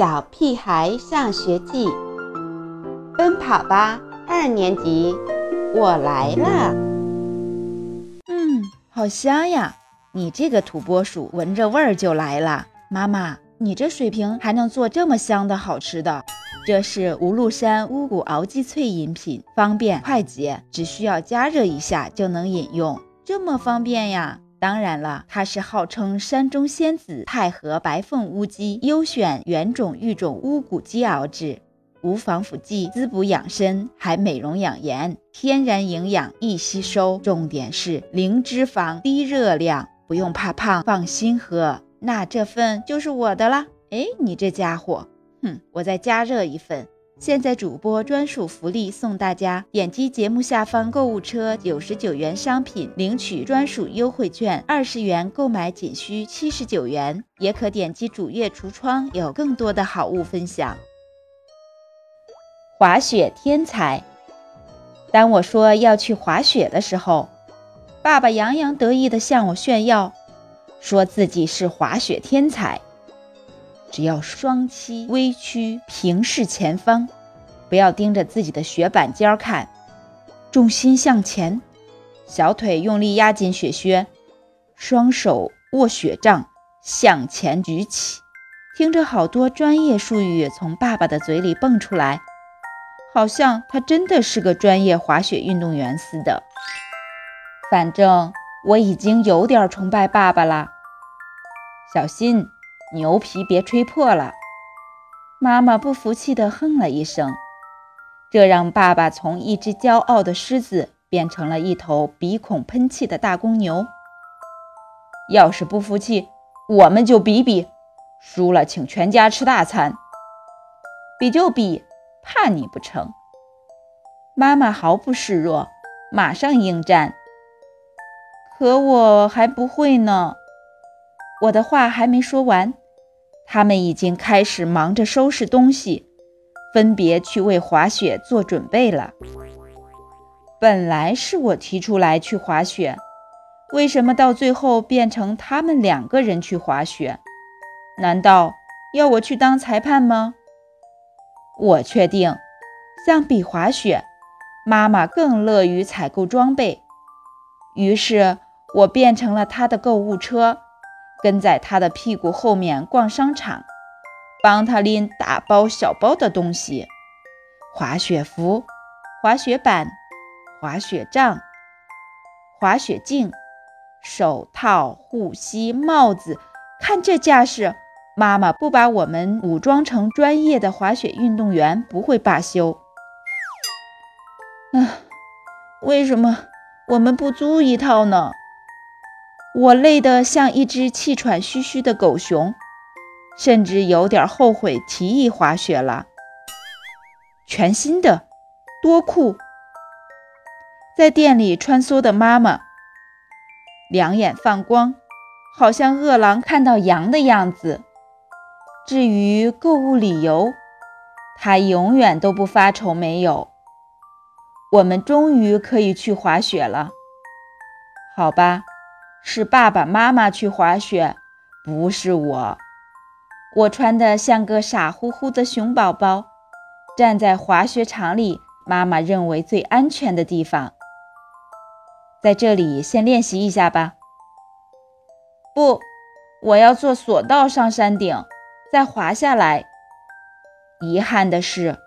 小屁孩上学记》，奔跑吧二年级，我来了。嗯，好香呀！你这个土拨鼠，闻着味儿就来了。妈妈，你这水平还能做这么香的好吃的？这是无禄山乌骨熬鸡脆饮品，方便快捷，只需要加热一下就能饮用，这么方便呀！当然了，它是号称山中仙子太和白凤乌鸡优选原种育种乌骨鸡熬制，无防腐剂，滋补养身，还美容养颜，天然营养，易吸收，重点是零脂肪、低热量，不用怕胖，放心喝。那这份就是我的啦。哎，你这家伙，哼，我再加热一份。现在主播专属福利送大家，点击节目下方购物车九十九元商品领取专属优惠券二十元，购买仅需七十九元。也可点击主页橱窗，有更多的好物分享。滑雪天才，当我说要去滑雪的时候，爸爸洋洋得意地向我炫耀，说自己是滑雪天才。只要双膝微屈，平视前方，不要盯着自己的雪板尖看，重心向前，小腿用力压紧雪靴，双手握雪杖向前举起。听着好多专业术语从爸爸的嘴里蹦出来，好像他真的是个专业滑雪运动员似的。反正我已经有点崇拜爸爸了。小心！牛皮别吹破了！妈妈不服气地哼了一声，这让爸爸从一只骄傲的狮子变成了一头鼻孔喷气的大公牛。要是不服气，我们就比比，输了请全家吃大餐。比就比，怕你不成？妈妈毫不示弱，马上应战。可我还不会呢。我的话还没说完。他们已经开始忙着收拾东西，分别去为滑雪做准备了。本来是我提出来去滑雪，为什么到最后变成他们两个人去滑雪？难道要我去当裁判吗？我确定，相比滑雪，妈妈更乐于采购装备，于是我变成了她的购物车。跟在他的屁股后面逛商场，帮他拎大包小包的东西：滑雪服、滑雪板、滑雪杖、滑雪镜、手套、护膝、帽子。看这架势，妈妈不把我们武装成专业的滑雪运动员不会罢休。啊，为什么我们不租一套呢？我累得像一只气喘吁吁的狗熊，甚至有点后悔提议滑雪了。全新的，多酷！在店里穿梭的妈妈，两眼放光，好像饿狼看到羊的样子。至于购物理由，她永远都不发愁没有。我们终于可以去滑雪了，好吧？是爸爸妈妈去滑雪，不是我。我穿的像个傻乎乎的熊宝宝，站在滑雪场里，妈妈认为最安全的地方。在这里先练习一下吧。不，我要坐索道上山顶，再滑下来。遗憾的是，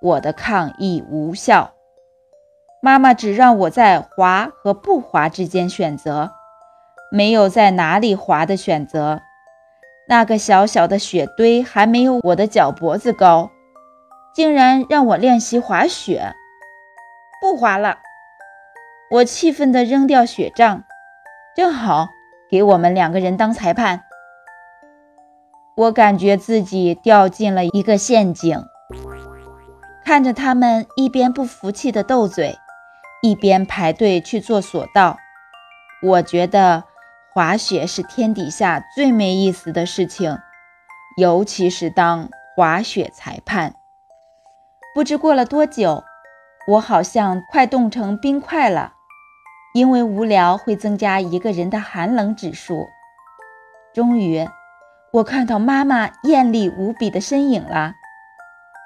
我的抗议无效。妈妈只让我在滑和不滑之间选择。没有在哪里滑的选择，那个小小的雪堆还没有我的脚脖子高，竟然让我练习滑雪，不滑了！我气愤地扔掉雪杖，正好给我们两个人当裁判。我感觉自己掉进了一个陷阱，看着他们一边不服气地斗嘴，一边排队去做索道，我觉得。滑雪是天底下最没意思的事情，尤其是当滑雪裁判。不知过了多久，我好像快冻成冰块了，因为无聊会增加一个人的寒冷指数。终于，我看到妈妈艳丽无比的身影了，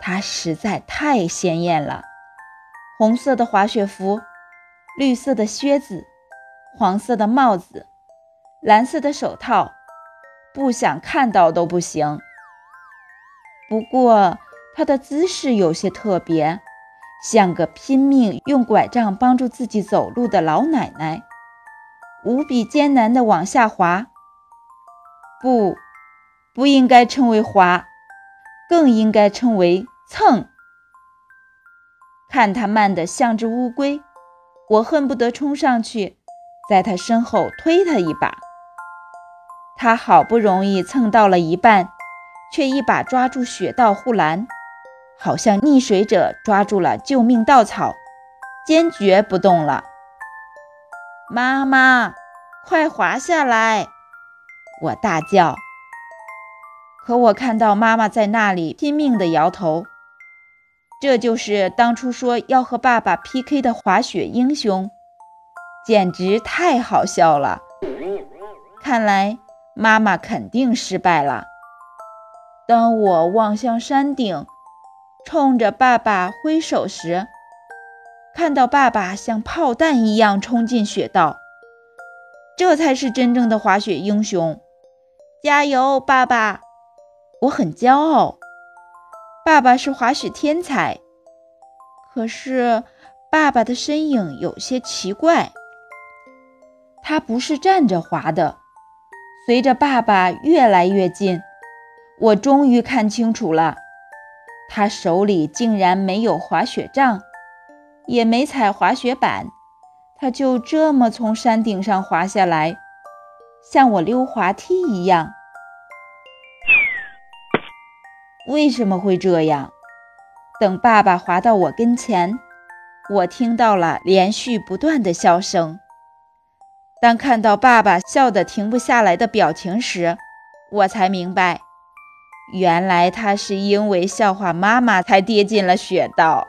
她实在太鲜艳了。红色的滑雪服，绿色的靴子，黄色的帽子，蓝色的手套，不想看到都不行。不过她的姿势有些特别，像个拼命用拐杖帮助自己走路的老奶奶，无比艰难地往下滑。不。不应该称为滑，更应该称为蹭。看他慢得像只乌龟，我恨不得冲上去，在他身后推他一把。他好不容易蹭到了一半，却一把抓住雪道护栏，好像溺水者抓住了救命稻草，坚决不动了。妈妈，快滑下来！我大叫。可我看到妈妈在那里拼命地摇头，这就是当初说要和爸爸 PK 的滑雪英雄，简直太好笑了。看来妈妈肯定失败了。当我望向山顶，冲着爸爸挥手时，看到爸爸像炮弹一样冲进雪道，这才是真正的滑雪英雄。加油，爸爸！我很骄傲，爸爸是滑雪天才。可是，爸爸的身影有些奇怪，他不是站着滑的。随着爸爸越来越近，我终于看清楚了，他手里竟然没有滑雪杖，也没踩滑雪板，他就这么从山顶上滑下来，像我溜滑梯一样。为什么会这样？等爸爸滑到我跟前，我听到了连续不断的笑声。当看到爸爸笑得停不下来的表情时，我才明白，原来他是因为笑话妈妈才跌进了雪道。